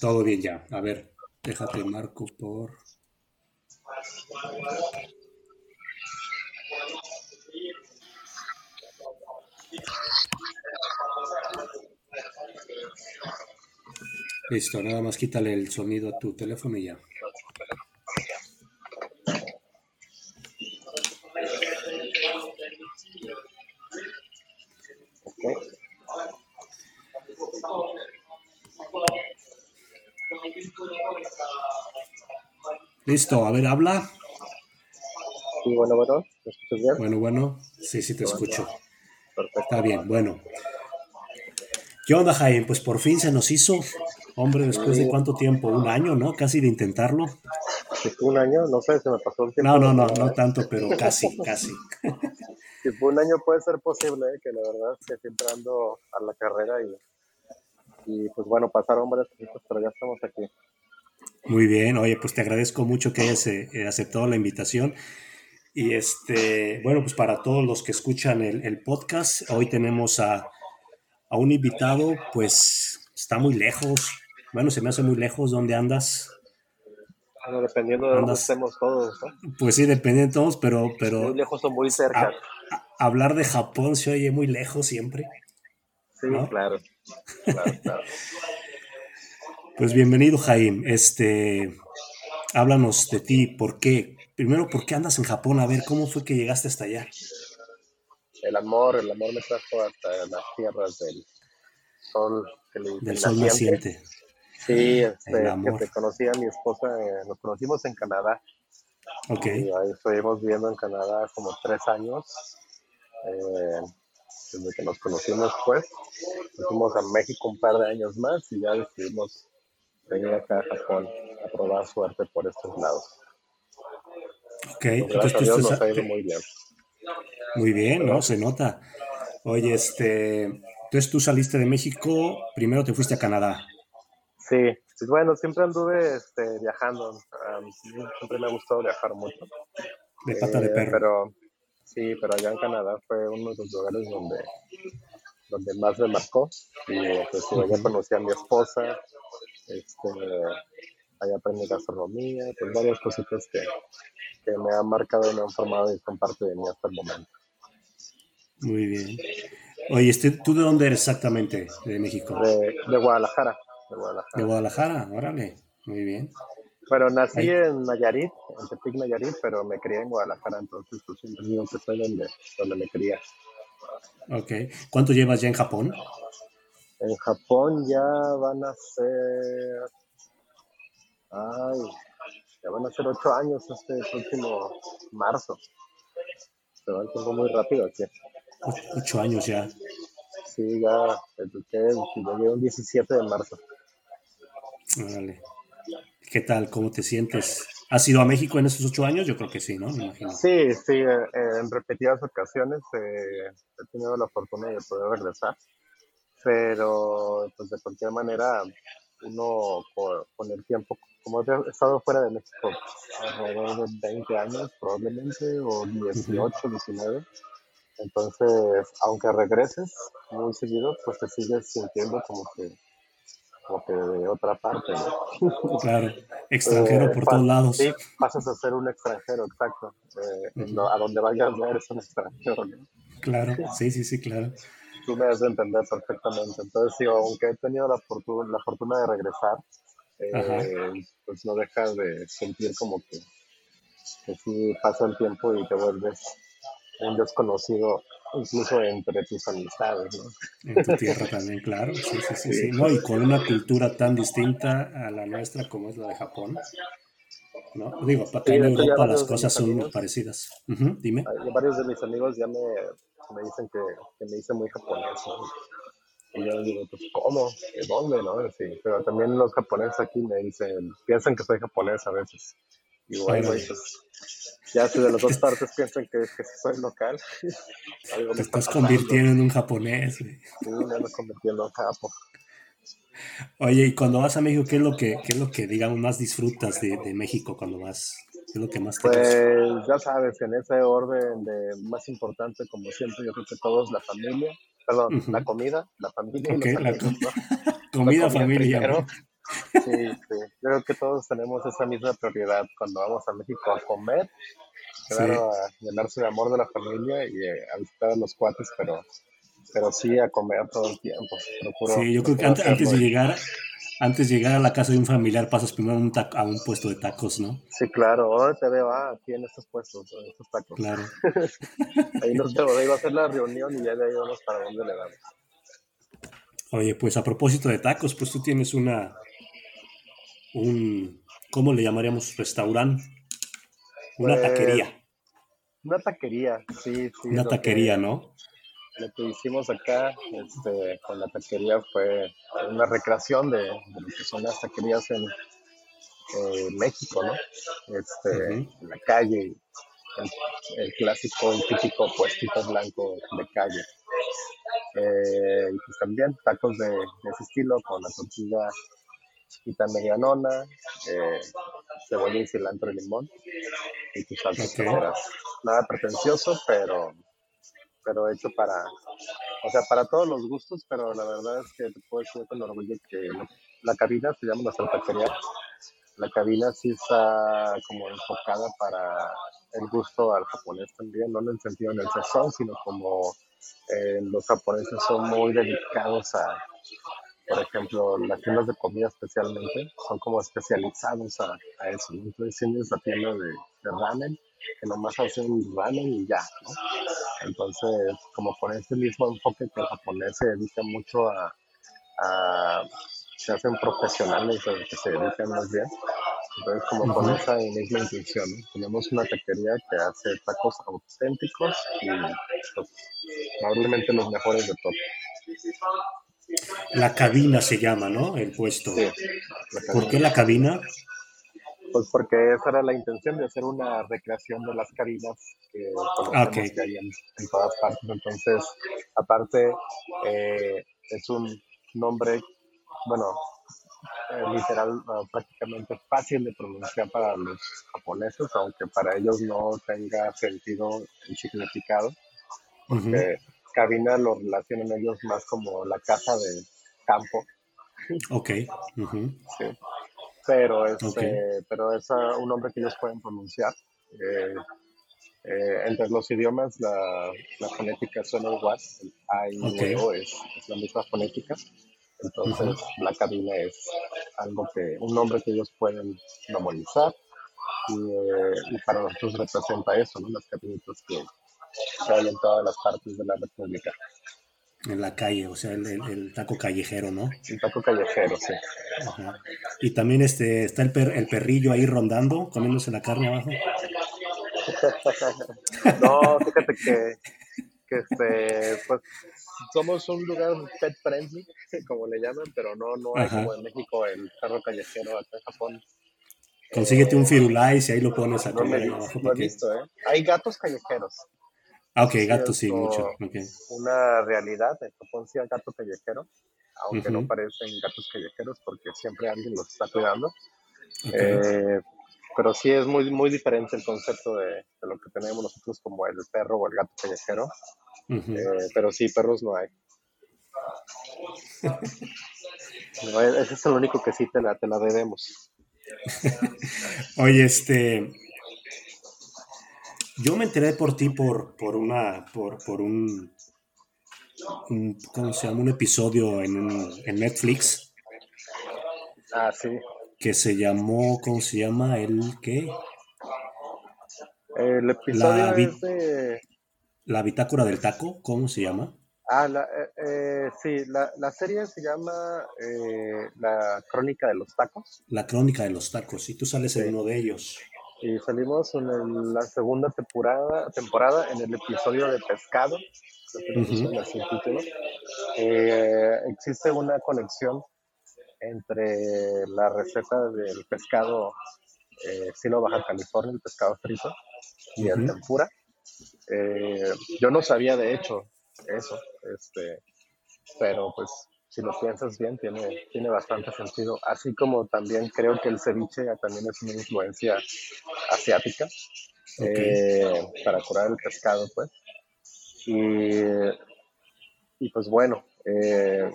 Todo bien ya. A ver, déjate marco por... Listo, nada más quítale el sonido a tu teléfono y ya. Listo, a ver, habla. Sí, bueno, bueno, ¿me escuchas bien? Bueno, bueno, sí, sí te escucho. Perfecto. Está bien, bueno. ¿Qué onda, Jaime? Pues por fin se nos hizo. Hombre, después de cuánto tiempo, un año, ¿no? Casi de intentarlo. un año, no sé, se me pasó el tiempo. No, no, no, no tanto, pero casi, casi. Si fue un año puede ser posible, ¿eh? que la verdad es que siempre ando a la carrera y, y pues bueno, pasaron varias cosas, pero ya estamos aquí. Muy bien, oye, pues te agradezco mucho que hayas eh, aceptado la invitación. Y este, bueno, pues para todos los que escuchan el, podcast, hoy tenemos a, a, un invitado, pues está muy lejos. Bueno, se me hace muy lejos. ¿Dónde andas? Bueno, dependiendo de dónde estemos todos, ¿no? Pues sí, dependiendo de todos, pero... pero muy lejos o muy cerca. hablar de Japón se oye muy lejos siempre. Sí, claro. claro, claro. Pues bienvenido, Jaime. Este, háblanos de ti, ¿por qué? Primero, ¿por qué andas en Japón? A ver, ¿cómo fue que llegaste hasta allá? El amor, el amor me trajo hasta las tierras del sol. del sol naciente. Sí, este, que conocí a mi esposa, eh, nos conocimos en Canadá. Ok. Y ahí estuvimos viviendo en Canadá como tres años. Eh, desde que nos conocimos, pues. Nos fuimos a México un par de años más y ya decidimos venir acá a Japón a probar suerte por estos lados. Ok, entonces tú estás... ha ido muy bien. Muy bien, ¿no? Se nota. Oye, este, entonces tú saliste de México, primero te fuiste a Canadá. Sí, pues bueno, siempre anduve este, viajando. siempre me ha gustado viajar mucho. De pata de eh, perro. Pero sí, pero allá en Canadá fue uno de los lugares donde, donde más me marcó. Y pues allá conocí a mi esposa, este, ahí aprendí gastronomía, pues varias cositas que, que, me han marcado y me han formado y son parte de mí hasta el momento. Muy bien. Oye, este, ¿tú de dónde eres exactamente? ¿De México? De, de Guadalajara. De Guadalajara. De Guadalajara, órale. Muy bien. Bueno, nací en Nayarit, en Tepic, Nayarit, pero me crié en Guadalajara, entonces pues siempre digo que fue donde, donde me crié. Ok. ¿Cuánto llevas ya en Japón? En Japón ya van a ser. Ay, ya van a ser ocho años este próximo marzo. Se va el tiempo muy rápido aquí. Ocho años ya. Sí, ya eduqué, llegué el 17 de marzo. Vale. ¿Qué tal? ¿Cómo te sientes? ¿Has ido a México en esos ocho años? Yo creo que sí, ¿no? Me imagino. Sí, sí, eh, en repetidas ocasiones eh, he tenido la fortuna de poder regresar pero pues de cualquier manera uno con el tiempo, como he estado fuera de México alrededor de 20 años probablemente, o 18, 19, entonces aunque regreses muy seguido, pues te sigues sintiendo como que como que de otra parte, ¿no? Claro, extranjero por todos lados. Sí, pasas a ser un extranjero, exacto. Eh, a donde vayas eres un extranjero, ¿no? Claro, sí, sí, sí, claro tú me has de entender perfectamente. Entonces, sí, aunque he tenido la fortuna, la fortuna de regresar, eh, pues no dejas de sentir como que, que sí pasa el tiempo y te vuelves un desconocido incluso entre tus amistades, ¿no? En tu tierra también, claro, sí, sí, sí, sí. No, y con una cultura tan distinta a la nuestra como es la de Japón, ¿no? Digo, acá en Europa las cosas son parecidas. dime. Varios de mis amigos ya me, me dicen que, que me hice muy japonés, Y yo digo, pues, ¿cómo? ¿De dónde, no? Sí, pero también los japoneses aquí me dicen, piensan que soy japonés a veces. Y bueno, pues, ya si de las dos partes piensan que, que soy local. Te estás convirtiendo en un japonés, Sí, me ando convirtiendo en japo. Oye, y cuando vas a México, ¿qué es lo que, qué es lo que digamos, más disfrutas de, de México cuando vas? ¿Qué es lo que más te Pues ya sabes, en ese orden de más importante, como siempre, yo creo que todos, la familia, perdón, la comida, la familia y los amigos, Comida, familia. Sí, sí. Creo que todos tenemos esa misma prioridad cuando vamos a México a comer. Claro, a llenarse de amor de la familia y eh, a visitar a los cuates, pero, pero sí a comer todo el tiempo. sí, yo creo que antes, de llegar, antes de llegar a la casa de un familiar pasas primero a un, a un puesto de tacos, ¿no? Sí, claro. Ahora te veo ah, aquí en estos puestos, en estos tacos. Claro. ahí nos veo, ahí va a ser la reunión y ya de ahí vamos para dónde le damos. Oye, pues a propósito de tacos, pues tú tienes una, un, ¿cómo le llamaríamos? Restaurante. Una pues, taquería. Una taquería, sí, sí. Una taquería, ¿no? Lo que hicimos acá este, con la taquería fue una recreación de, lo que son las taquerías en México, ¿no? Este, En la calle, el, clásico, el típico puestito blanco de calle. Eh, y pues también tacos de, de, ese estilo con la tortilla chiquita medianona, eh, cebolla y cilantro y limón y tus salsas Nada pretencioso, pero, pero hecho para, o sea, para todos los gustos, pero la verdad es que te puedo decir con orgullo que la cabina se llama nuestra taquería. La cabina sí está como enfocada para el gusto al japonés también, no en el sentido en el sazón, sino como eh, los japoneses son muy dedicados a, por ejemplo, las tiendas de comida especialmente, son como especializados a, eso. Entonces tienes la tienda de, ramen, que nomás hacen ramen y ya, ¿no? Entonces, como con ese mismo enfoque que el japonés se dedica mucho a, a se hacen profesionales que se dedican más bien. Entonces, como con esa misma intención, tenemos una taquería que hace tacos auténticos y pues, probablemente los mejores de todo. La cabina se llama, ¿no? El puesto. ¿Por qué la cabina? Pues porque esa era la intención de hacer una recreación de las cabinas que, ah, que hay en, todas partes. Entonces, aparte, eh, es un nombre, bueno, eh, literal, ah, prácticamente fácil de pronunciar para los japoneses, aunque para ellos no tenga sentido el significado. Porque cabina lo relacionan ellos más como la casa de campo. Ok. sí. Pero, este, pero es un nombre que ellos pueden pronunciar. Eh, eh, entre los idiomas la, la, fonética suena igual. El A y es, es, la misma fonética. Entonces la cabina es algo que, un nombre que ellos pueden memorizar. Y, eh, y para nosotros representa eso, ¿no? Las cabinitas que, hay en todas las partes de la República. En la calle, o sea, el, taco callejero, ¿no? El taco callejero, sí. Y también este, está el, el perrillo ahí rondando, comiéndose la carne abajo. no, fíjate que, que este, pues, somos un lugar pet friendly, como le llaman, pero no, no hay como en México el perro callejero acá en Japón. Consíguete un firulais y ahí lo pones a comer. No, visto, ¿eh? Hay gatos callejeros. Ah, ok, gato sí, mucho. Una realidad, en Japón sí hay gato callejero, aunque no parecen gatos callejeros porque siempre alguien los está cuidando. Eh, pero sí es muy, muy diferente el concepto de, lo que tenemos nosotros como el perro o el gato callejero. Eh, pero sí, perros no hay. E, ese es el único que sí te la, te la debemos. Oye, este, yo me enteré por ti por, por una, por, por un, ¿cómo se llama? Un episodio en, en Netflix. Ah, sí. Que se llamó, ¿cómo se llama? ¿El qué? El episodio la, de... La bitácora del taco, ¿cómo se llama? Ah, la, eh, eh, sí, la, la, serie se llama eh, La Crónica de los Tacos. La Crónica de los Tacos, y tú sales en uno de ellos y salimos en la segunda temporada, temporada en el episodio de pescado, eh, existe una conexión entre la receta del pescado eh, Sino Baja California, el pescado frito, y el tempura. Eh, yo no sabía de hecho eso, este, pero pues si lo piensas bien, tiene, tiene bastante sentido. Así como también creo que el ceviche también es una influencia asiática eh, para curar el pescado, pues. Y, y pues bueno, eh,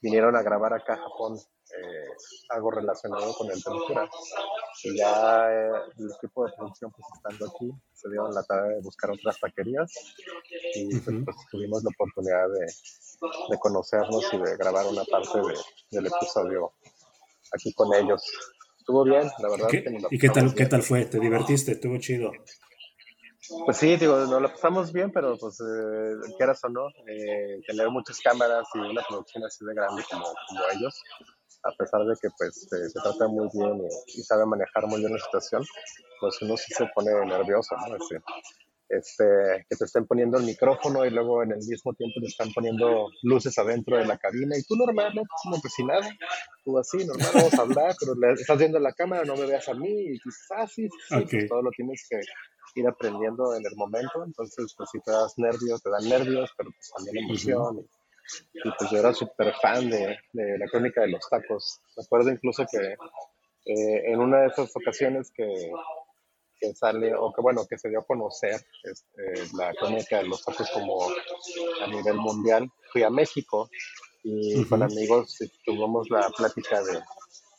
vinieron a grabar acá a Japón eh, algo relacionado con el tempura. Y ya eh, el equipo de producción, pues estando aquí, se dieron la tarea de buscar otras taquerías y pues, pues, tuvimos la oportunidad de, de, conocernos y de grabar una parte de, del episodio aquí con ellos. Estuvo bien, la verdad. ¿Y qué tal, qué tal fue? ¿Te divertiste? ¿Estuvo chido? Pues sí, digo, nos lo pasamos bien, pero pues eh, quieras o no, eh, tener muchas cámaras y una producción así de grande como, como ellos, a pesar de que pues se trata muy bien y, sabe manejar muy bien la situación, pues uno sí se pone nervioso, ¿no? Este, este, que te estén poniendo el micrófono y luego en el mismo tiempo te están poniendo luces adentro de la cabina y tú normal, ¿no? Como pues nada, tú así, normal, vamos a hablar, pero le estás viendo la cámara, no me veas a mí y quizás ah, sí, sí, pues, todo lo tienes que ir aprendiendo en el momento, entonces pues si te das nervios, te dan nervios, pero pues también emoción. Y, pues yo era súper fan de, de, la crónica de los tacos. Me acuerdo incluso que eh, en una de esas ocasiones que, que, sale, o que bueno, que se dio a conocer este, la crónica de los tacos como a nivel mundial, fui a México y con amigos tuvimos la plática de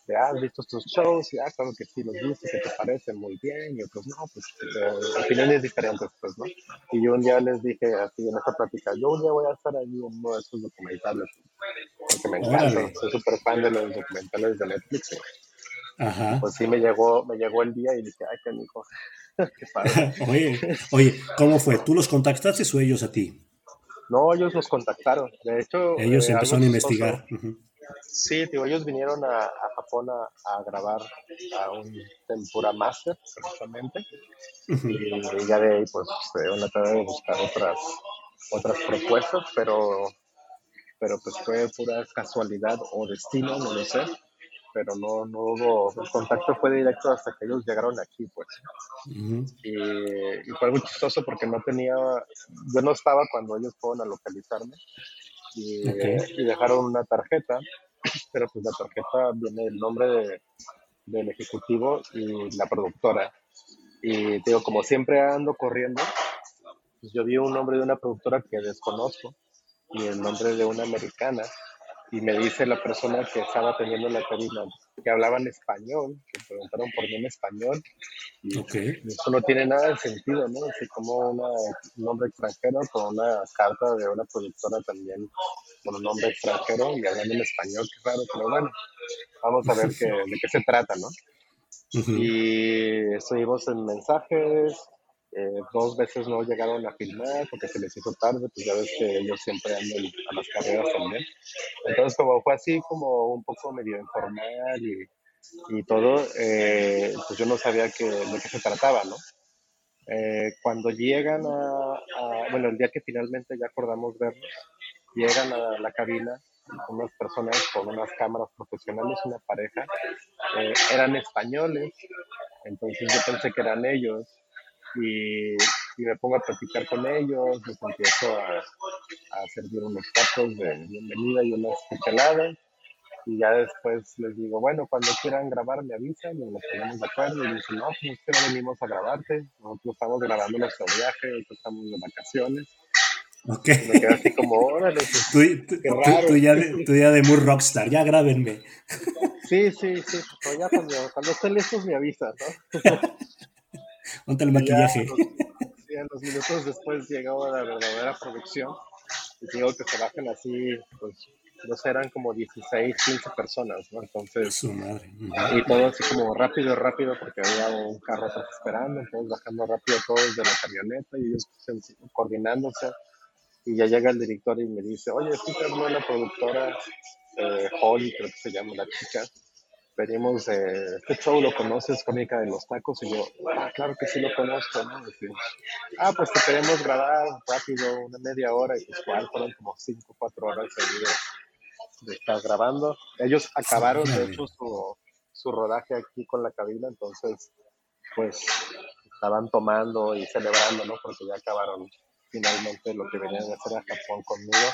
has visto estos shows, y ah, claro que sí los viste, que te parecen muy bien, y otros no, pues eh, opiniones diferentes, pues, ¿no? Y yo un día les dije así en esta plática, yo un día voy a estar ahí en uno de estos documentales, porque me encanta, soy súper fan de los documentales de Netflix. Ajá. Pues sí, me llegó, me llegó el día y dije, ay, qué hijo, qué padre. oye, oye, ¿cómo fue? ¿Tú los contactaste o ellos a ti? No, ellos los contactaron. De hecho, ellos eh, empezaron a investigar. Sí, digo, ellos vinieron a, Japón a, grabar a un Tempura Master, precisamente. Y ya de ahí, pues, se van a tratar de buscar otras, otras propuestas, pero, pero pues fue pura casualidad o destino, no lo sé. Pero no, no hubo, el contacto fue directo hasta que ellos llegaron aquí, pues. y, fue algo chistoso porque no tenía, yo no estaba cuando ellos fueron a localizarme. Y, dejaron una tarjeta pero pues la tarjeta viene el nombre del ejecutivo y la productora. Y digo, como siempre ando corriendo, pues yo vi un nombre de una productora que desconozco y el nombre de una americana y me dice la persona que estaba teniendo la cabina que hablaban español, que preguntaron por mí en español, y eso no tiene nada de sentido, ¿no? Así como un nombre extranjero con una carta de una productora también con un nombre extranjero y hablando en español, qué raro, pero bueno, vamos a ver qué, de qué se trata, ¿no? Y estuvimos en mensajes, eh, dos veces no llegaron a filmar porque se les hizo tarde, pues ya ves que ellos siempre andan a las carreras también. Entonces, como fue así, como un poco medio informal y, y todo, eh, pues yo no sabía que, de qué se trataba, ¿no? Eh, cuando llegan a, a, bueno, el día que finalmente ya acordamos verlos, llegan a la cabina unas personas con unas cámaras profesionales, una pareja, eran españoles, entonces yo pensé que eran ellos, y, me pongo a platicar con ellos, les empiezo a, a servir unos tacos de bienvenida y unas cucharadas y ya después les digo, bueno, cuando quieran grabar me avisan y nos ponemos de acuerdo y dicen, no, pues que no venimos a grabarte, nosotros estamos grabando nuestro viaje, nosotros estamos de vacaciones. Ok. me quedé así como, órale, pues, tú, qué raro. Tú, ya de, tú ya de muy rockstar, ya grábenme. Sí, sí, sí, pues ya cuando, cuando estén listos me avisan, ¿no? Ponte el maquillaje. Y a los minutos después llegó la verdadera producción. Y digo que se bajan así, pues, no eran como 16, 15 personas, ¿no? Entonces, Su madre. y todo así como rápido, rápido, porque había un carro atrás esperando, entonces bajando rápido todos de la camioneta y ellos pues, coordinándose. Y ya llega el director y me dice, oye, sí, la productora eh, Holly, creo que se llama la chica, venimos de este show, ¿lo conoces? Crónica de los tacos. Y yo, ah, claro que sí lo conozco, ¿no? ah, pues te queremos grabar rápido, una media hora. Y pues, ¿cuál? Fueron como cinco, cuatro horas de, de estar grabando. Ellos acabaron, de hecho, su, su rodaje aquí con la cabina, entonces, pues, estaban tomando y celebrando, ¿no? Porque ya acabaron finalmente lo que venían a hacer a Japón conmigo.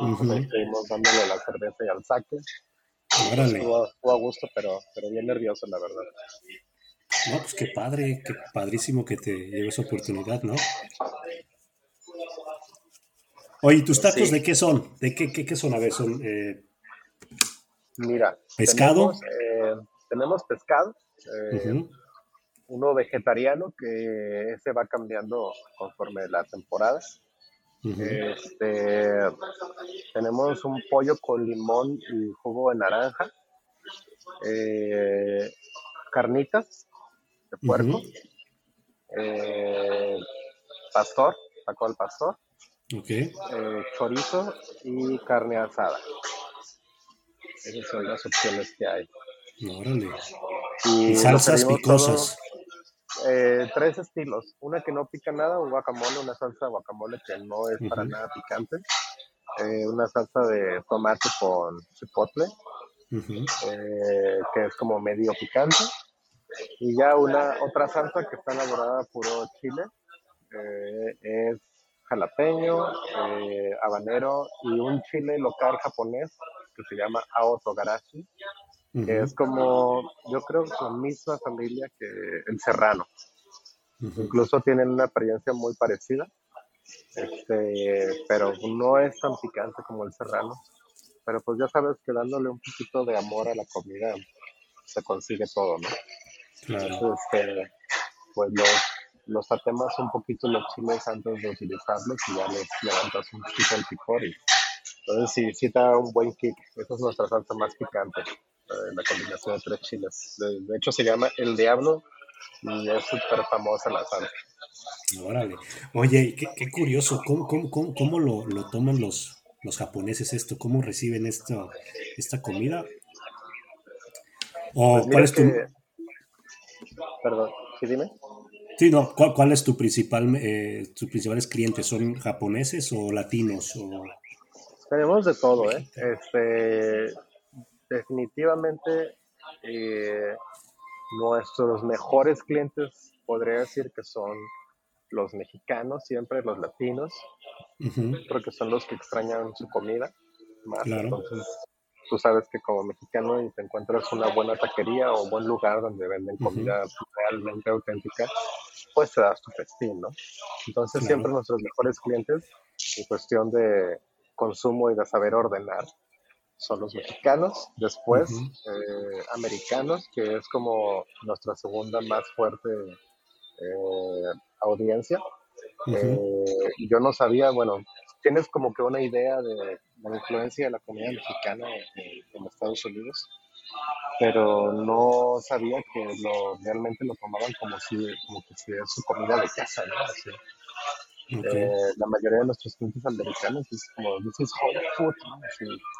Y pues, estuvimos dándole la cerveza y al saque. Estuvo, a gusto, pero, pero bien nervioso, la verdad. No, pues qué padre, qué padrísimo que te lleve esa oportunidad, ¿no? Oye, ¿tus tacos de qué son? ¿De qué, qué, qué, son? A ver, son... Eh, Mira. ¿Pescado? Tenemos, eh, pescado. Eh, uno vegetariano que se va cambiando conforme este, tenemos un pollo con limón y jugo de naranja. Eh, carnitas de puerco. pastor, taco al pastor. chorizo y carne asada. Esas son las opciones que hay. Órale. Y, salsas picosas. Eh, tres estilos. Una que no pica nada, un guacamole, una salsa de guacamole que no es para nada picante. Eh, una salsa de tomate con chipotle, eh, que es como medio picante. Y ya una otra salsa que está elaborada puro chile. Eh, es jalapeño, habanero y un chile local japonés que se llama Aotogarashi, que es como, yo creo que la misma familia que el serrano. Incluso tienen una apariencia muy parecida, este, pero no es tan picante como el serrano. Pero pues ya sabes que dándole un poquito de amor a la comida se consigue todo, ¿no? Entonces, este, pues los, los atemas un poquito los chiles antes de utilizarlos y ya les levantas un poquito el picor y entonces sí, sí da un buen kick. Esa es nuestra salsa más picante, la combinación de tres chiles. De, hecho se llama El Diablo y es súper famosa la salsa. Órale. Oye, qué, qué curioso, ¿cómo, cómo, cómo, lo, lo, toman los, los japoneses esto? ¿Cómo reciben esto, esta comida? ¿O pues cuál es tu... Perdón, ¿sí dime? Sí, no, ¿cuál, cuál es tu principal, eh, tus principales clientes? ¿Son japoneses o latinos? O... Tenemos de todo, ¿eh? Este, definitivamente eh, nuestros mejores clientes podría decir que son los mexicanos, siempre los latinos, porque son los que extrañan su comida más. Entonces, tú sabes que como mexicano y te encuentras una buena taquería o un buen lugar donde venden comida realmente auténtica, pues te das tu festín, ¿no? Entonces, siempre nuestros mejores clientes, en cuestión de consumo y de saber ordenar son los mexicanos, después eh, americanos, que es como nuestra segunda más fuerte eh, audiencia. Eh, yo no sabía, bueno, tienes como que una idea de la influencia de la comida mexicana en, Estados Unidos, pero no sabía que lo, realmente lo tomaban como si, como que si es su comida de casa, ¿no? Eh, la mayoría de nuestros clientes americanos es como, this is home food,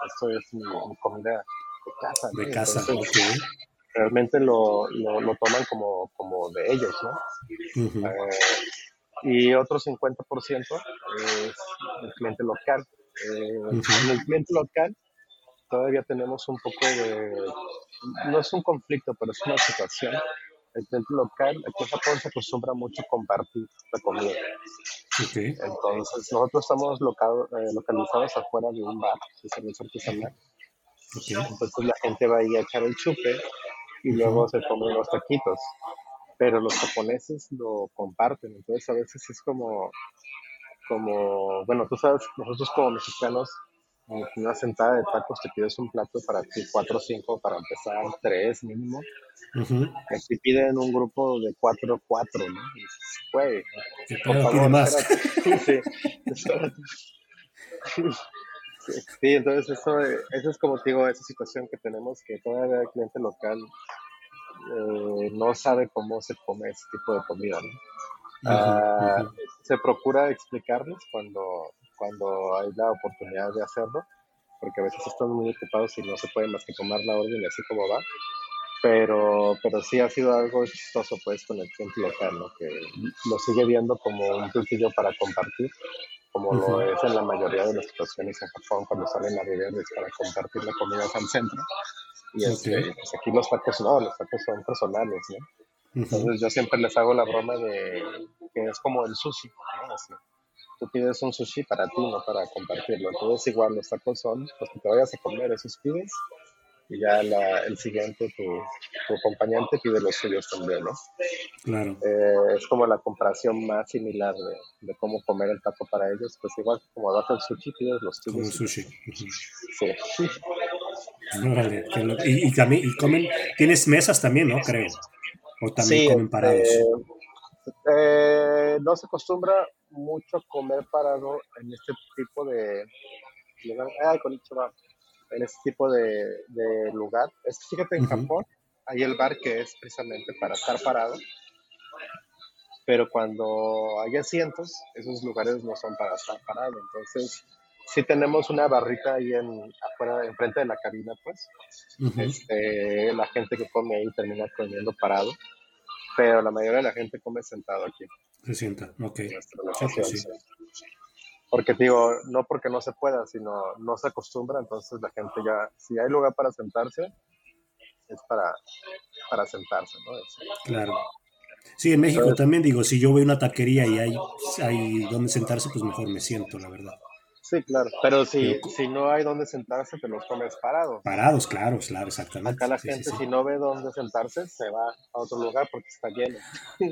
esto es mi, comida de casa. De casa, Realmente lo, lo, lo, toman como, como de ellos, ¿no? Eh, y otro 50% es el cliente local. Eh, En el cliente local todavía tenemos un poco de, no es un conflicto, pero es una situación el cliente local, aquí en Japón se acostumbra mucho a compartir la comida. Entonces, nosotros estamos eh, localizados afuera de un bar de cerveza artesanal. Entonces, la gente va ahí a echar el chupe y luego se comen los taquitos. Pero los japoneses lo comparten. Entonces, a veces es como, como, bueno, tú sabes, nosotros como mexicanos una sentada de tacos te pides un plato para ti, cuatro o cinco para empezar, tres mínimo. Aquí piden un grupo de cuatro cuatro, ¿no? Y güey, por más. Sí, sí, entonces eso, eso es como te digo, esa situación que tenemos que todavía el cliente local eh, no sabe cómo se come ese tipo de comida, ¿no? Ah, se procura explicarles cuando cuando hay la oportunidad de hacerlo, porque a veces están muy ocupados y no se puede más que tomar la orden y así como va. Pero, pero sí ha sido algo chistoso pues con el cliente local, ¿no? que lo sigue viendo como un platillo para compartir, como lo es en la mayoría de las situaciones en Japón cuando salen a beber es para compartir la comida al centro. Y este, pues aquí los tacos no, los tacos son personales, ¿no? Entonces yo siempre les hago la broma de que es como el sushi, ¿no? Así tú pides un sushi para ti, no para compartirlo. Entonces, igual los tacos son los que te vayas a comer, esos pides, y ya el siguiente, tu, tu, acompañante pide los suyos también, ¿no? Claro. Eh, es como la comparación más similar de, de, cómo comer el taco para ellos, pues igual como das el sushi, pides los tuyos. Como sushi. Sí. y, también y comen, tienes mesas también, ¿no? Creo. O también comen parados. Eh, eh, no se acostumbra mucho comer parado en este tipo de lugar. en este tipo de, lugar. Es que fíjate, en Japón hay el bar que es precisamente para estar parado. Pero cuando hay asientos, esos lugares no son para estar parado. Entonces, sí tenemos una barrita ahí en, afuera, enfrente de la cabina, pues. este, la gente que come ahí termina comiendo parado, pero la mayoría de la gente come sentado aquí. Se sienta, ok. Porque digo, no porque no se pueda, sino no se acostumbra, entonces la gente ya, si hay lugar para sentarse, es para, para sentarse, ¿no? Claro. Sí, en México también digo, si yo voy a una taquería y hay, hay donde sentarse, pues mejor me siento, la verdad. Sí, claro. Pero si, si no hay dónde sentarse, te los comes parados. Parados, claro, claro, exactamente. Acá la gente, si no ve dónde sentarse, se va a otro lugar porque está lleno.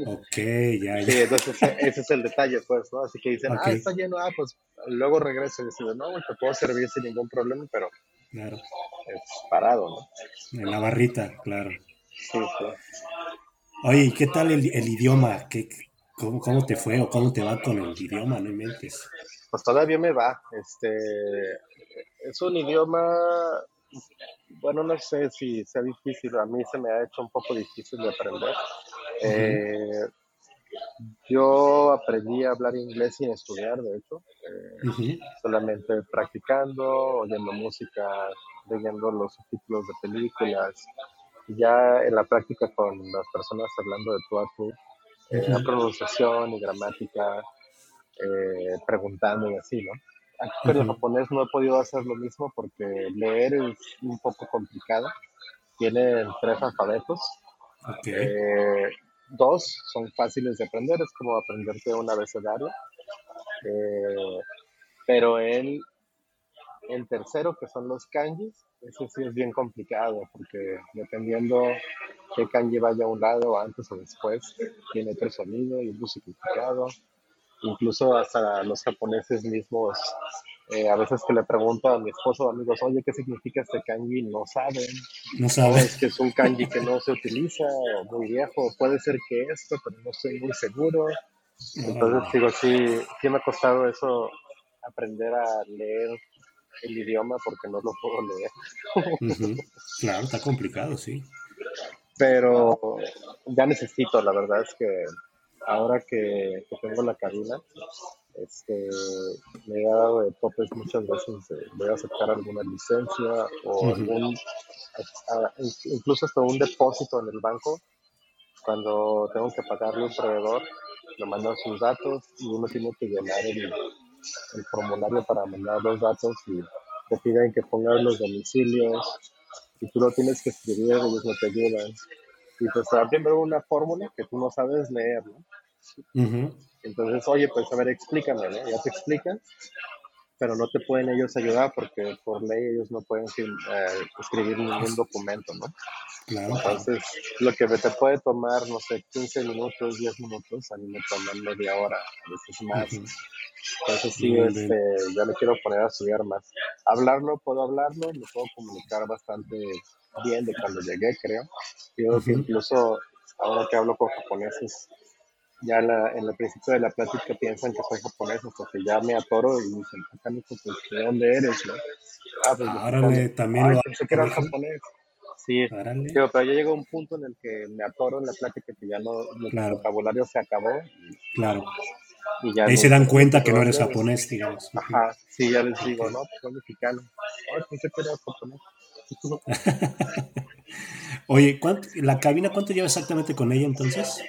Ok, ya, ya. Sí, entonces ese es el detalle, pues, ¿no? Así que dicen, ah, está lleno, ah, pues luego regreso y dicen, no, te puedo servir sin ningún problema, pero. Claro. Es parado, ¿no? En la barrita, claro. Sí, sí. Oye, ¿y qué tal el, el idioma? ¿Qué, cómo, ¿Cómo te fue o cómo te va con el idioma? No inventes pues todavía me va. Este, es un idioma, bueno, no sé si sea difícil, a mí se me ha hecho un poco difícil de aprender. Eh, yo aprendí a hablar inglés sin estudiar, de hecho, eh, solamente practicando, oyendo música, leyendo los subtítulos de películas, ya en la práctica con las personas hablando de tu a tu, eh, la pronunciación y gramática, eh, preguntando y así, ¿no? Aquí con el japonés no he podido hacer lo mismo porque leer es un poco complicado. Tienen tres alfabetos. Eh, dos son fáciles de aprender, es como aprenderte un abecedario. Eh, pero el, el tercero, que son los kanjis, ese sí es bien complicado porque dependiendo qué kanji vaya a un lado antes o después, tiene otro sonido y un significado incluso hasta los japoneses mismos, eh, a veces que le pregunto a mi esposo o amigos, oye, ¿qué significa este kanji? No saben. No saben. es que es un kanji que no se utiliza, muy viejo, puede ser que esto, pero no estoy muy seguro. Entonces, digo, sí, sí me ha costado eso, aprender a leer el idioma porque no lo puedo leer. Claro, está complicado, sí. Pero ya necesito, la verdad es que ahora que, tengo la cabina, este, me he dado de topes muchas veces de voy a aceptar alguna licencia o algún, incluso hasta un depósito en el banco. Cuando tengo que pagarle un proveedor, le mandan sus datos y uno tiene que llenar el, el formulario para mandar los datos y te piden que pongas los domicilios. Y tú lo tienes que escribir, ellos no te ayudan y pues te primero una fórmula que tú no sabes leer, ¿no? Entonces, oye, pues a ver, explícame, ¿no? Ya te explican, pero no te pueden ellos ayudar porque por ley ellos no pueden eh, escribir ningún documento, ¿no? Claro. Entonces, lo que te puede tomar, no sé, 15 minutos, 10 minutos, a mí me toman media hora, a veces más. Entonces, sí, este, ya me quiero poner a estudiar más. Hablarlo, puedo hablarlo, me puedo comunicar bastante bien de cuando llegué, creo. Yo que incluso ahora que hablo con japoneses, ya en el principio de la plática piensan que soy japonés, porque ya me atoro y dicen, pues, ¿de dónde eres? No? Ah, pues Árale, también lo pensé que era japonés. Sí, pero, ya llegó un punto en el que me atoro en la plática que ya no, mi vocabulario se acabó. claro. Y ya Ahí se dan cuenta que no eres japonés, digamos. Ajá, sí, ya les digo, no, pues soy mexicano. Ay, pensé que era japonés. Oye, ¿la cabina cuánto lleva exactamente con ella entonces?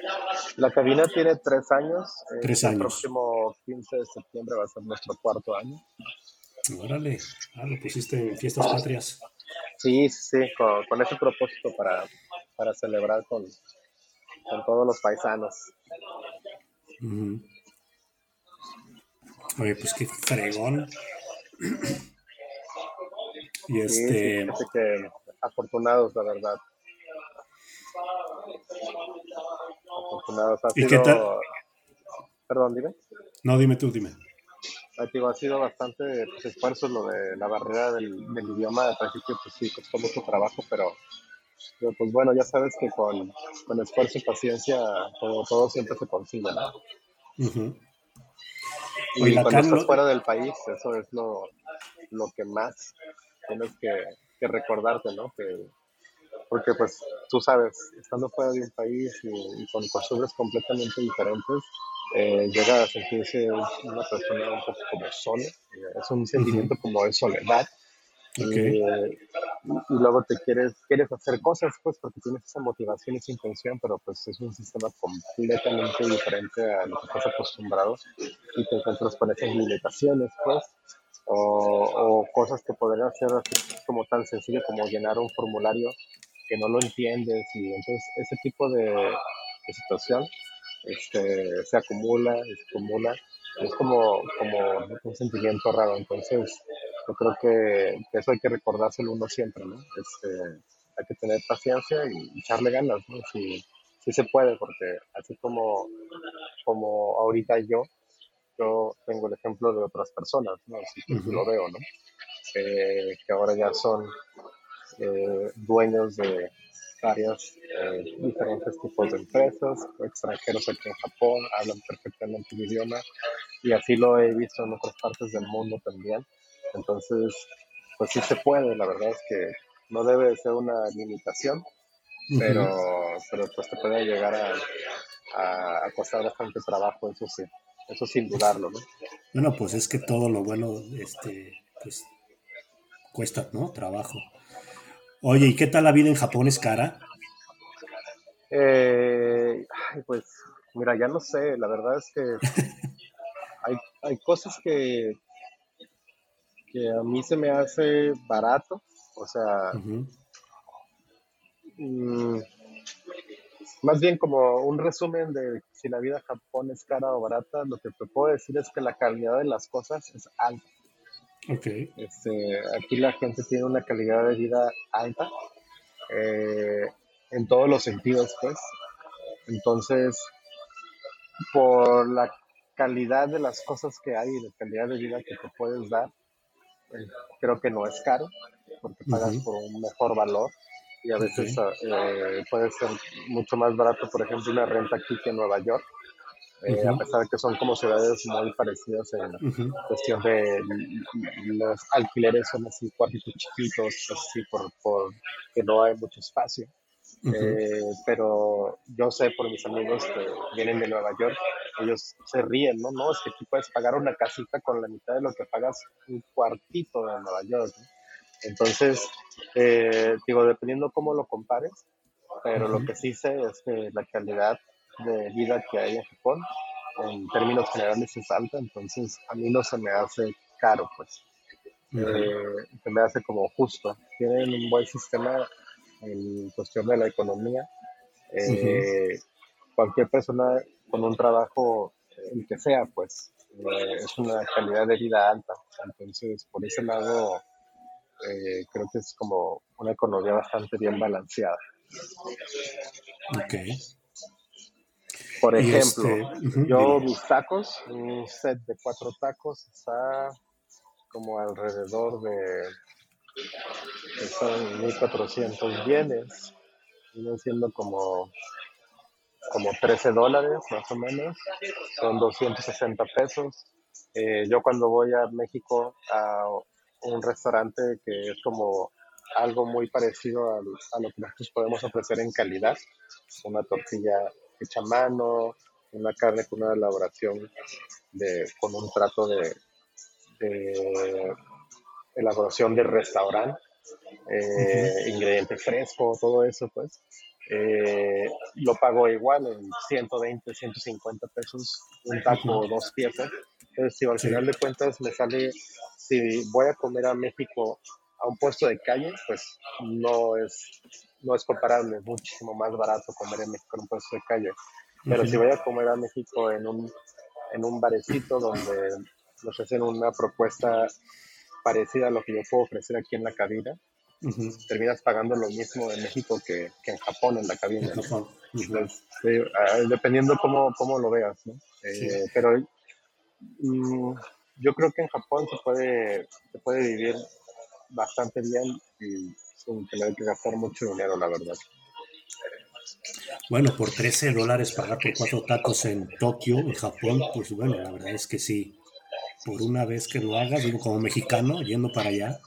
La cabina tiene tres años. Tres años. El próximo 15 de septiembre va a ser nuestro cuarto año. Órale, ah, lo pusiste en fiestas patrias. Sí, sí, con, ese propósito para, para celebrar con, con todos los paisanos. Oye, pues qué fregón. y este. Sí, que afortunados, la verdad. ¿Y qué tal? Perdón, dime. No, dime tú, dime. digo, ha sido bastante pues, esfuerzo lo de la barrera del, idioma, al principio pues sí, costó mucho trabajo, pero, pues bueno, ya sabes que con, con esfuerzo y paciencia todo, todo siempre se consigue, ¿no? Y cuando estás fuera del país, eso es lo, lo que más tienes que, que recordarte, ¿no? Que, porque pues tú sabes, estando fuera de un país y, con costumbres completamente diferentes, eh, llega a sentirse una persona un poco como sola, eh, es un sentimiento como de soledad. Eh, y luego te quieres, quieres hacer cosas, pues, porque tienes esa motivación, esa intención, pero pues es un sistema completamente diferente a lo que estás acostumbrado y te encuentras con esas limitaciones, pues, o, cosas que podrían ser como tan sencillo como llenar un formulario que no lo entiendes y entonces ese tipo de, situación este, se acumula, se acumula, es como, como un sentimiento raro, entonces yo creo que, eso hay que recordárselo uno siempre, ¿no? Este, hay que tener paciencia y echarle ganas, ¿no? Si, si se puede, porque así como, como ahorita yo, yo tengo el ejemplo de otras personas, ¿no? Así que lo veo, ¿no? Eh, que ahora ya son eh, dueños de varias eh, diferentes tipos de empresas, extranjeros aquí en Japón, hablan perfectamente el idioma y así lo he visto en otras partes del mundo también. Entonces, pues sí se puede, la verdad es que no debe ser una limitación, pero, pero pues te puede llegar a, a, costar bastante trabajo, eso sí, eso sin dudarlo, ¿no? Bueno, pues es que todo lo bueno, este, pues cuesta, ¿no? Trabajo. Oye, ¿y qué tal la vida en Japón? ¿Es cara? Eh, pues, mira, ya no sé, la verdad es que hay, hay cosas que, que a mí se me hace barato, o sea, mm, más bien como un resumen de si la vida en Japón es cara o barata, lo que te puedo decir es que la calidad de las cosas es alta. Okay. Este, aquí la gente tiene una calidad de vida alta eh, en todos los sentidos, pues. Entonces, por la calidad de las cosas que hay y la calidad de vida que te puedes dar, eh, creo que no es caro, porque pagas por un mejor valor y a veces eh, puede ser mucho más barato, por ejemplo, una renta aquí que en Nueva York. Eh, a pesar de que son como ciudades muy parecidas en cuestión de los alquileres son así cuartitos chiquitos, así por, por que no hay mucho espacio. Eh, pero yo sé por mis amigos que vienen de Nueva York, ellos se ríen, ¿no? No, es que tú puedes pagar una casita con la mitad de lo que pagas un cuartito de Nueva York. Entonces, eh, digo, dependiendo cómo lo compares, pero lo que sí sé es que la calidad de vida que hay en Japón, en términos generales es alta, entonces a mí no se me hace caro, pues. Eh, se me hace como justo. Tienen un buen sistema en cuestión de la economía. Eh, cualquier persona con un trabajo, el que sea, pues, eh, es una calidad de vida alta. Entonces, por ese lado, creo que es como una economía bastante bien balanceada. Ok. Por ejemplo, este, yo mis tacos, un set de cuatro tacos está como alrededor de son 1400 yenes, vienen siendo como como 13 dólares más o menos, son 260 pesos. Eh, yo cuando voy a México a un restaurante que es como algo muy parecido a, a lo que nosotros podemos ofrecer en calidad, una tortilla hecha a mano, una carne con una elaboración de, con un trato de, elaboración de restaurante, eh, ingrediente fresco, todo eso, pues. Eh, lo pago igual en 120, 150 pesos, un taco o dos piezas. Entonces, si al final de cuentas me sale, si voy a comer a México a un puesto de calle, pues no es, no es comparable, es muchísimo más barato comer en México en un puesto de calle. Pero si voy a comer a México en un, en un barecito donde nos hacen una propuesta parecida a lo que yo puedo ofrecer aquí en la cabina, terminas pagando lo mismo en México que, que en Japón en la cabina. Ah, dependiendo cómo, cómo, lo veas, ¿no? Eh, pero mm, yo creo que en Japón se puede, se puede vivir bastante bien y sin tener que gastar mucho dinero, la verdad. Bueno, por 13 dólares pagar por cuatro tacos en Tokio, en Japón, pues bueno, la verdad es que sí. Por una vez que lo hagas, digo, como mexicano, yendo para allá,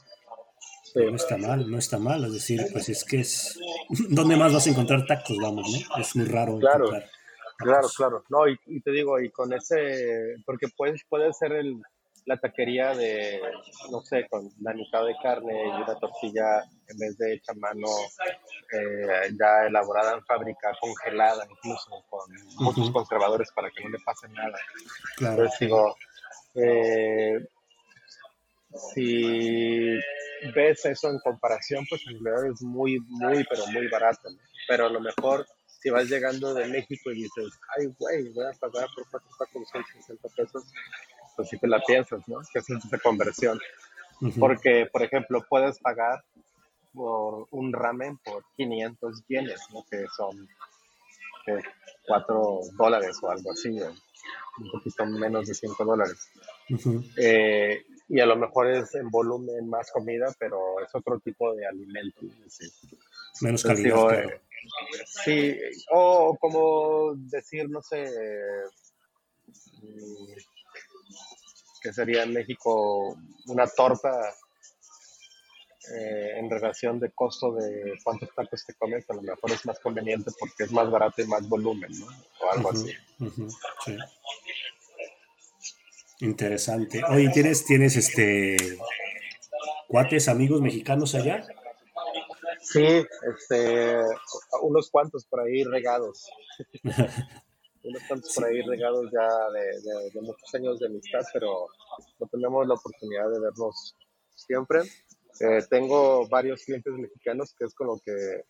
no está mal, no está mal. Es decir, pues es que es. ¿Dónde más vas a encontrar tacos? Vamos, ¿no? Es muy raro. Claro, claro, claro. No, y, y, te digo, y con ese. Porque puedes, puede ser el, la taquería de, no sé, con la mitad de carne y una tortilla en vez de hecha a mano, eh, ya elaborada en fábrica, congelada incluso, con muchos conservadores para que no le pase nada. Entonces digo, eh, si ves eso en comparación, pues en realidad es muy, muy, pero muy barato. Pero a lo mejor si vas llegando de México y dices, ay, güey, voy a pagar por cuatro tacos 160 pesos, pues te la piensas, ¿no? Que es esa conversión. Porque, por ejemplo, puedes pagar por un ramen por 500 yenes, ¿no? Que son 4 dólares o algo así, un poquito menos de 5 dólares. Eh, y a lo mejor es en volumen más comida, pero es otro tipo de alimento. Menos calidad. Eh, sí, o como decir, no sé, que sería en México una torta eh, en relación de costo de cuántos tacos te comes, a lo mejor es más conveniente porque es más barato y más volumen, ¿no? O algo así. sí. Interesante. Oye, ¿tienes, tienes este cuates, amigos mexicanos allá? Sí, este, unos cuantos por ahí regados. unos cuantos por ahí regados ya de, muchos años de amistad, pero no tenemos la oportunidad de vernos siempre. Eh, tengo varios clientes mexicanos que es con lo que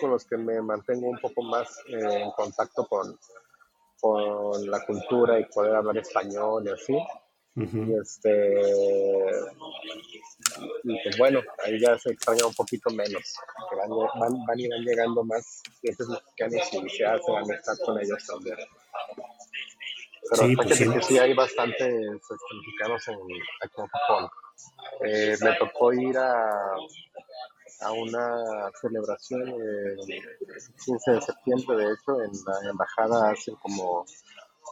con los que me mantengo un poco más eh, en contacto con, con la cultura y poder hablar español y así. Y este y pues bueno, ahí ya se extraña un poquito menos, que van, van, y van llegando más clientes mexicanos y ya se van a estar con ellos también. Pero sí, pues sí. sí. hay bastantes este, mexicanos en, aquí en Japón. Eh, me tocó ir a, a una celebración el 15 de septiembre, de hecho, en la embajada hacen como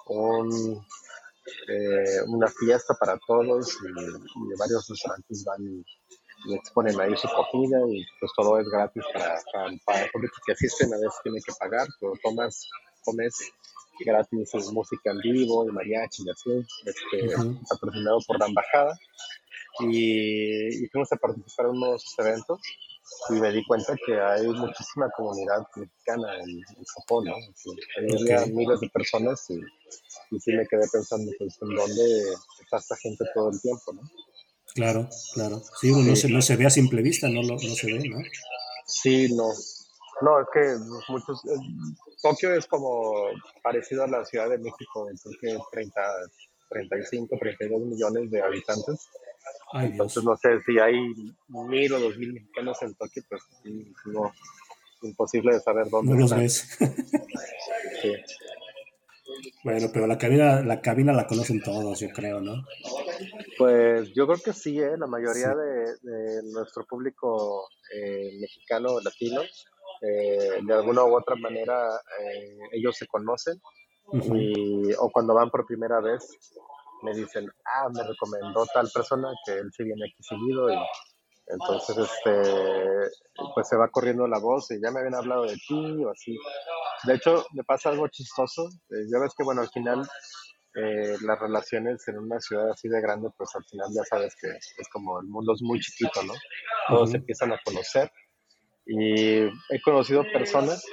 un eh, una fiesta para todos y, varios restaurantes van y, exponen ahí su comida y pues todo es gratis para, para, el público que asisten, a veces tiene que pagar, pero tomas, comes gratis música en vivo y mariachi y así, este, patrocinado por la embajada. Y, y, fuimos a participar en unos eventos y me di cuenta que hay muchísima comunidad mexicana en, Japón, ¿no? Hay miles de personas y, y, sí me quedé pensando, pues, ¿en dónde está esta gente todo el tiempo, no? Claro, claro. Sí, No, se, no se ve a simple vista, no, no se ve, ¿no? Sí, no. No, es que muchos... Tokio es como parecido a la Ciudad de México, que 30, 35, 32 millones de habitantes entonces no sé si hay mil o dos mil mexicanos en Tokio, pues no, imposible de saber dónde. No los ves. sí. Bueno, pero la cabina, la cabina la conocen todos, yo creo, ¿no? Pues yo creo que sí, ¿eh? la mayoría de, nuestro público eh, mexicano, latino, eh, de alguna u otra manera eh, ellos se conocen y, o cuando van por primera vez me dicen, ah, me recomendó tal persona que él sí viene aquí seguido y entonces este pues se va corriendo la voz y ya me habían hablado de ti o así. De hecho, me pasa algo chistoso. Eh, ya ves que bueno, al final eh, las relaciones en una ciudad así de grande, pues al final ya sabes que es como el mundo es muy chiquito, ¿no? Todos se empiezan a conocer y he conocido personas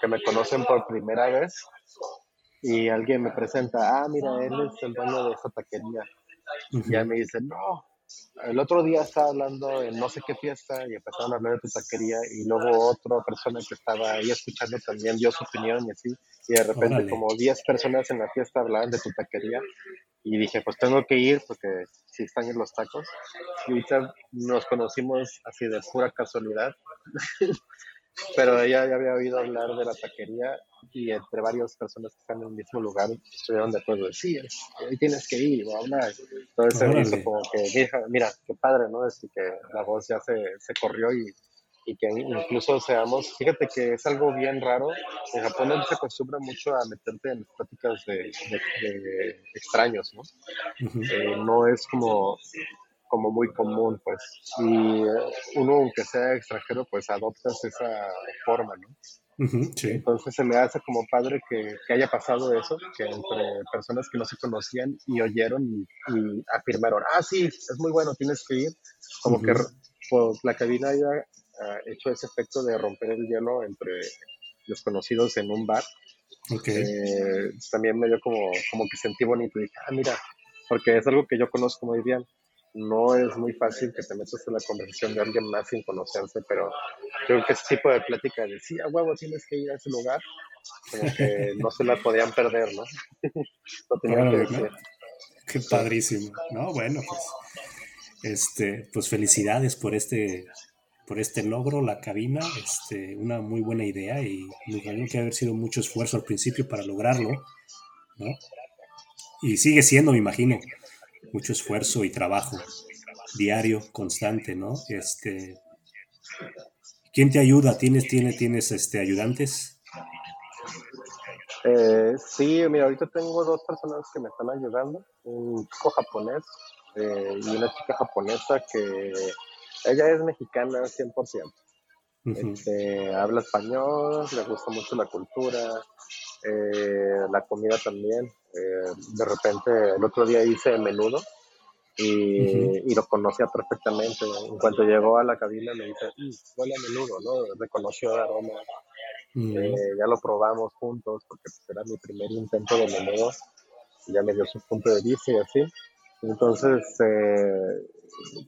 que me conocen por primera vez y alguien me presenta, ah, mira, él es el dueño de esta taquería. Y ya me dice, no, el otro día estaba hablando en no sé qué fiesta y empezaron a hablar de tu taquería y luego otra persona que estaba ahí escuchando también dio su opinión y así. Y de repente como 10 personas en la fiesta hablaban de tu taquería y dije, pues tengo que ir porque si están en los tacos. Y ahorita nos conocimos así de pura casualidad. pero ella ya había oído hablar de la taquería y entre varias personas que están en el mismo lugar estuvieron de acuerdo, sí, ahí tienes que ir, a hablar. Entonces como que, mira, qué padre, ¿no? Es que la voz ya se, se corrió y, y que incluso seamos, fíjate que es algo bien raro, en Japón no se acostumbra mucho a meterte en pláticas de, de, extraños, ¿no? Eh, no es como, como muy común, pues, y uno, aunque sea extranjero, pues adoptas esa forma, ¿no? Entonces se me hace como padre que, que, haya pasado eso, que entre personas que no se conocían y oyeron y, afirmaron, ah, sí, es muy bueno, tienes que ir, como que pues, la cabina haya hecho ese efecto de romper el hielo entre desconocidos en un bar. Eh, también me dio como, como que sentí bonito y dije, ah, mira, porque es algo que yo conozco muy bien. No es muy fácil que te metas en la conversación de alguien más sin conocerse, pero creo que ese tipo de plática de sí, a huevo tienes que ir a ese lugar, como que no se la podían perder, ¿no? no tenía que decir. Qué padrísimo, ¿no? Bueno, pues, este, pues felicidades por este por este logro, la cabina, este, una muy buena idea y tiene que haber sido mucho esfuerzo al principio para lograrlo, ¿no? Y sigue siendo, me imagino, mucho esfuerzo y trabajo diario, constante, ¿no? Este, ¿Quién te ayuda? ¿Tienes, tienes, tienes este, ayudantes? Eh, sí, mira, ahorita tengo dos personas que me están ayudando, un chico japonés eh, y una chica japonesa que ella es mexicana 100%. Este, habla español, le gusta mucho la cultura, eh, la comida también. Eh, de repente, el otro día hice menudo y, lo conocía perfectamente. En cuanto llegó a la cabina, me dice, mm, huele a menudo, ¿no? Reconoció el aroma. Eh, ya lo probamos juntos porque pues, era mi primer intento de menudo. Y ya me dio su punto de vista y así. Entonces, eh,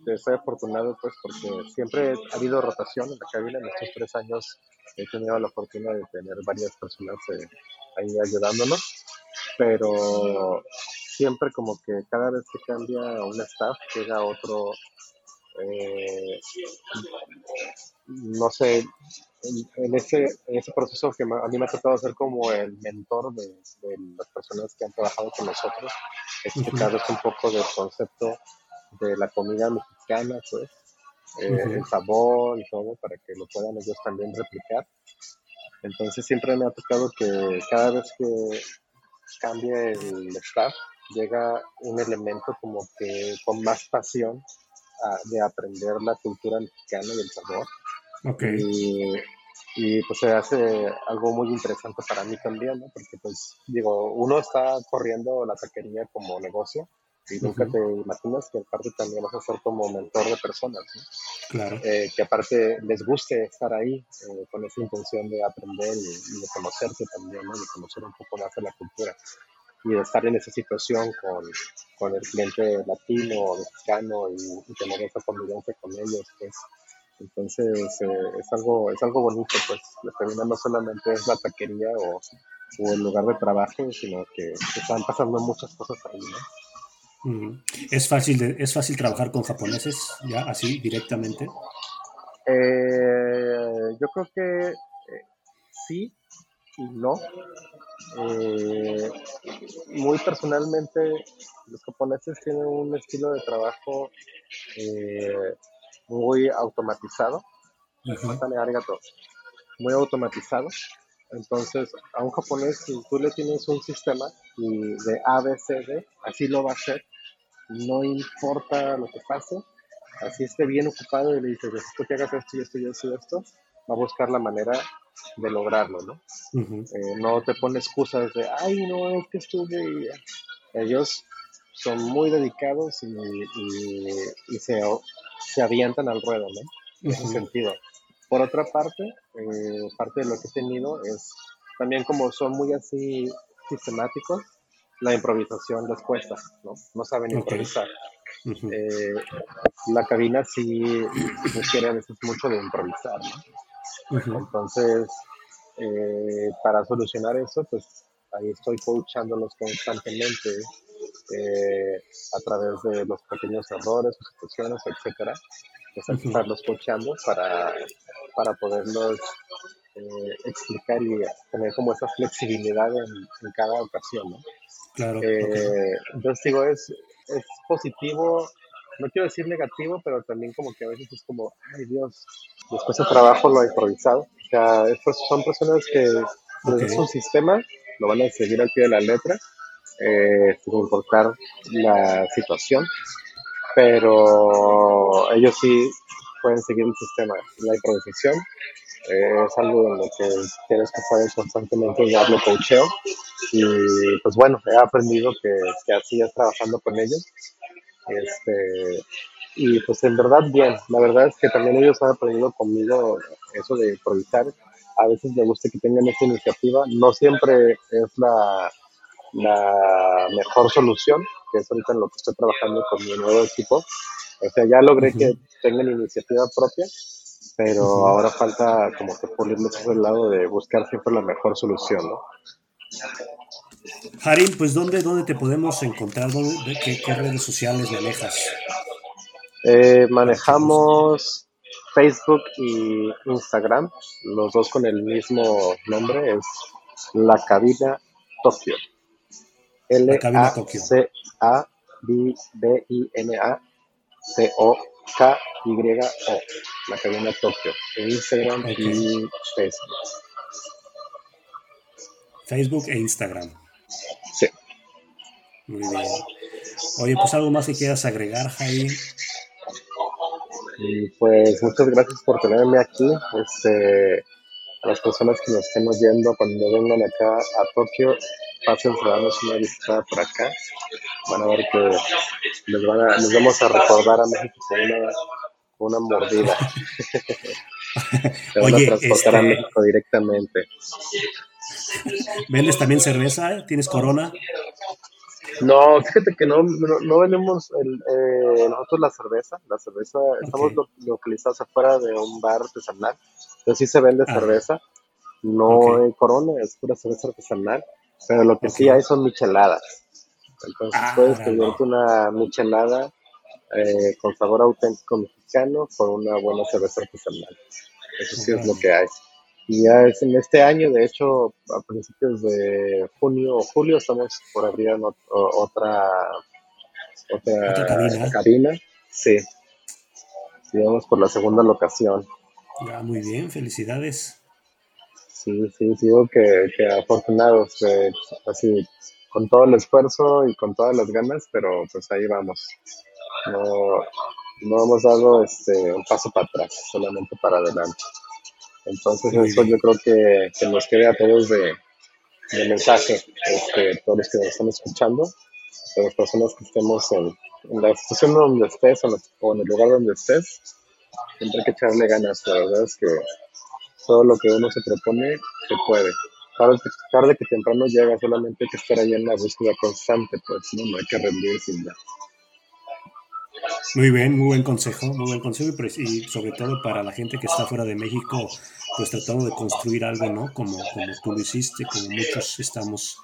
estoy afortunado pues porque siempre ha habido rotación en la cabina. En estos tres años he tenido la fortuna de tener varias personas eh, ahí ayudándonos, pero siempre como que cada vez que cambia un staff llega otro, eh, no sé, en, ese, en ese proceso que a mí me ha tocado ser como el mentor de, de las personas que han trabajado con nosotros, explicarles un poco del concepto de la comida mexicana, pues, eh, el sabor y todo, para que lo puedan ellos también replicar. Entonces siempre me ha tocado que cada vez que cambie el staff, llega un elemento como que con más pasión de aprender la cultura mexicana y el sabor. Y, y, pues se hace algo muy interesante para mí también, ¿no? Porque pues digo, uno está corriendo la taquería como negocio, y nunca te imaginas que aparte también vas a ser como mentor de personas, Claro. Eh, que aparte les guste estar ahí eh, con esa intención de aprender y, de conocerte también, ¿no? De conocer un poco más de la cultura y de estar en esa situación con, con el cliente latino o mexicano y, tener esa convivencia con ellos, pues. Entonces eh, es algo es algo bonito, pues. La cabina no solamente es la taquería o, o el lugar de trabajo, sino que están pasando muchas cosas ahí, ¿no? ¿Es fácil, ¿Es fácil trabajar con japoneses ya así directamente? Eh, yo creo que eh, sí y no. Eh, muy personalmente, los japoneses tienen un estilo de trabajo muy automatizado. Muy automatizado. Entonces, a un japonés, si tú le tienes un sistema y de A, B, C, D, así lo va a hacer no importa lo que pase, así esté bien ocupado y le dices, necesito que hagas esto y esto y esto y esto, va a buscar la manera de lograrlo, ¿no? Eh, no te pone excusas de, ay, no, es que estuve... Ellos son muy dedicados y, se, se, avientan al ruedo, ¿no? En ese sentido. Por otra parte, eh, parte de lo que he tenido es también como son muy así sistemáticos, la improvisación les cuesta, ¿no? No saben improvisar. Eh, la cabina sí requiere a veces mucho de improvisar, ¿no? Entonces, eh, para solucionar eso, pues ahí estoy coachándolos constantemente eh, a través de los pequeños errores, situaciones, etcétera. Pues estarlos coachando para, para poderlos eh, explicar y tener como esa flexibilidad en, cada ocasión, ¿no? Claro. Eh, entonces digo, es, es positivo, no quiero decir negativo, pero también como que a veces es como, ay Dios, después de trabajo lo he improvisado. O sea, estos son personas que desde su sistema lo van a seguir al pie de la letra, eh, sin importar la situación, pero ellos sí pueden seguir el sistema. La improvisación eh, es algo en lo que tienes que estar constantemente darle coacheo y pues bueno, he aprendido que, que así es trabajando con ellos. Este, y pues en verdad bien, la verdad es que también ellos han aprendido conmigo eso de improvisar. A veces me gusta que tengan esta iniciativa, no siempre es la, la mejor solución, que es ahorita en lo que estoy trabajando con mi nuevo equipo. O sea, ya logré que tengan iniciativa propia, pero ahora falta como que pulirles ese lado de buscar siempre la mejor solución, ¿no? Harim, pues ¿dónde, dónde te podemos encontrar? qué, redes sociales manejas? Eh, manejamos Facebook y Instagram, los dos con el mismo nombre, es La Cabina Tokio. L-A-C-A-B-I-N-A-T-O-K-Y-O. La Cabina Tokio. En Instagram y Facebook. Facebook e Instagram. Sí. Muy bien. Oye, pues algo más que quieras agregar, Jaime. Pues muchas gracias por tenerme aquí. Este, a las personas que nos estén oyendo cuando vengan acá a Tokio, pasen a darnos una visita por acá. Van a ver que les, van a, vamos a recordar a México con una, una mordida. Se van a transportar a este México directamente. ¿Vendes también cerveza? ¿Tienes corona? No, fíjate que no, no, vendemos eh, nosotros la cerveza. La cerveza, estamos localizados afuera de un bar artesanal. Entonces sí se vende ah. cerveza. No hay corona, es pura cerveza artesanal. Pero lo que sí hay son micheladas. Entonces ah, puedes pedirte una michelada eh, con sabor auténtico mexicano con una buena cerveza artesanal. Eso sí es lo que hay. Y ya es en este año, de hecho, a principios de junio o julio, estamos por abrir otra, otra, cabina? Sí. Sí, vamos por la segunda locación. Ya, muy bien, felicidades. Sí, sí, digo que, que afortunados, así, con todo el esfuerzo y con todas las ganas, pero pues ahí vamos. No, no hemos dado este, un paso para atrás, solamente para adelante. Entonces eso yo creo que, que, nos quede a todos de, de mensaje, este, todos los que nos están escuchando, a las personas que estemos en, en la situación donde estés o en el lugar donde estés, siempre hay que echarle ganas, la verdad es que todo lo que uno se propone se puede. Tarde, tarde que temprano llega, solamente hay que estar ahí en la búsqueda constante, pues no, no hay que rendirse sin nada. Muy bien, muy buen consejo, muy buen consejo y, sobre todo para la gente que está fuera de México, pues tratando de construir algo, ¿no? Como, como tú lo hiciste, como muchos estamos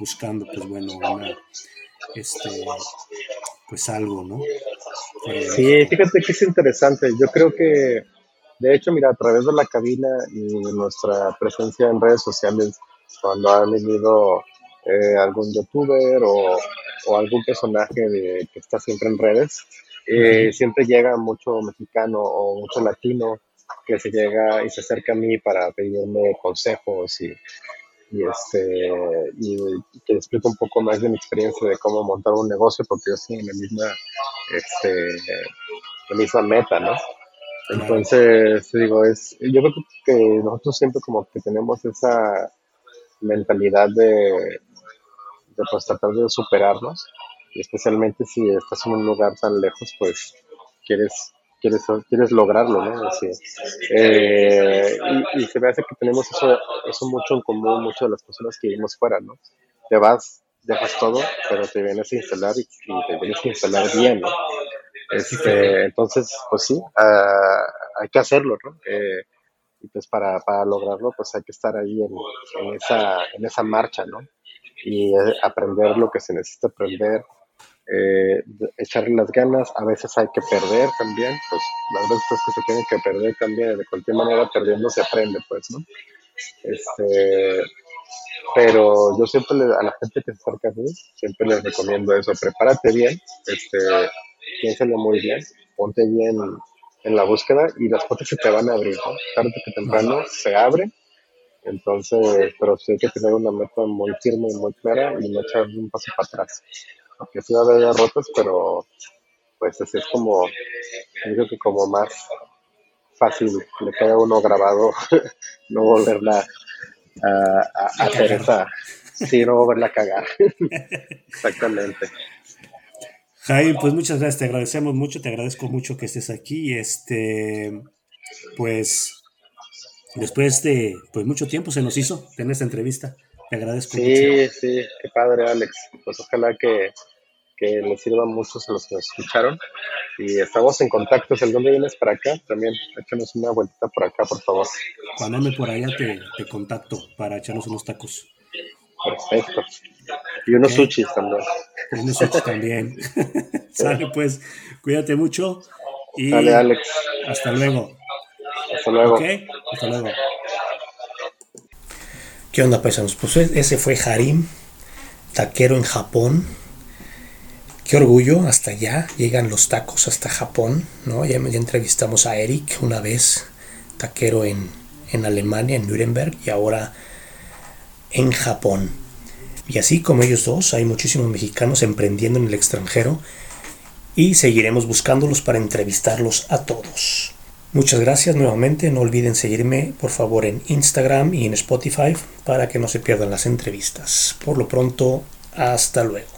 buscando, pues bueno, una, este, pues algo, ¿no? Sí, fíjate que es interesante. Yo creo que, de hecho, mira, a través de la cabina y nuestra presencia en redes sociales, cuando ha venido eh, algún youtuber o, o algún personaje de, que está siempre en redes, eh, siempre llega mucho mexicano o mucho latino que se llega y se acerca a mí para pedirme consejos y, y este y que explico un poco más de mi experiencia de cómo montar un negocio porque yo estoy en la misma este la misma meta no entonces digo es yo creo que nosotros siempre como que tenemos esa mentalidad de, de pues tratar de superarnos especialmente si estás en un lugar tan lejos, pues quieres quieres, quieres lograrlo, ¿no? Así, eh, y, se me hace que tenemos eso, eso mucho en común, muchas de las personas que vivimos fuera, ¿no? Te vas, dejas todo, pero te vienes a instalar y, te vienes a instalar bien, ¿no? Este, entonces, pues sí, ah, hay que hacerlo, ¿no? Eh, y pues para, para, lograrlo, pues hay que estar ahí en, en, esa, en esa marcha, ¿no? Y eh, aprender lo que se necesita aprender, eh, echarle las ganas, a veces hay que perder también, pues las veces que se tiene que perder también, de cualquier manera perdiendo se aprende, pues, ¿no? Este, pero yo siempre a la gente que se acerca a mí, siempre les recomiendo eso, prepárate bien, este, piénsalo muy bien, ponte bien en la búsqueda y las puertas se te van a abrir, ¿no? Tarde que temprano se abren, entonces, pero sí hay que tener una meta muy firme y muy clara y no echar un paso para atrás, porque sí va a haber derrotas, pero pues así es como, yo creo que como más fácil le queda uno grabado no volverla a, hacer esa, sí, no volverla a cagar. Exactamente. Jaime, pues muchas gracias, te agradecemos mucho, te agradezco mucho que estés aquí. Este, pues después de pues mucho tiempo se nos hizo tener esta entrevista. Te agradezco mucho. Sí, sí, qué padre, Alex. Pues ojalá que que les sirva mucho a los que nos escucharon. Y estamos en contacto. Si algún día vienes para acá, también échanos una vueltita por acá, por favor. Cuando ande por allá te, te contacto para echarnos unos tacos. Perfecto. Y unos sushis también. Y unos sushis también. Sale pues, cuídate mucho. Y Dale, Alex. Hasta luego. Hasta luego. Hasta luego. ¿Qué onda, paisanos? Pues ese fue Harim, taquero en Japón Qué orgullo, hasta allá llegan los tacos hasta Japón, ¿no? Ya, entrevistamos a Eric una vez, taquero en, en Alemania, en Nuremberg, y ahora en Japón. Y así como ellos dos, hay muchísimos mexicanos emprendiendo en el extranjero y seguiremos buscándolos para entrevistarlos a todos. Muchas gracias nuevamente, no olviden seguirme por favor en Instagram y en Spotify para que no se pierdan las entrevistas. Por lo pronto, hasta luego.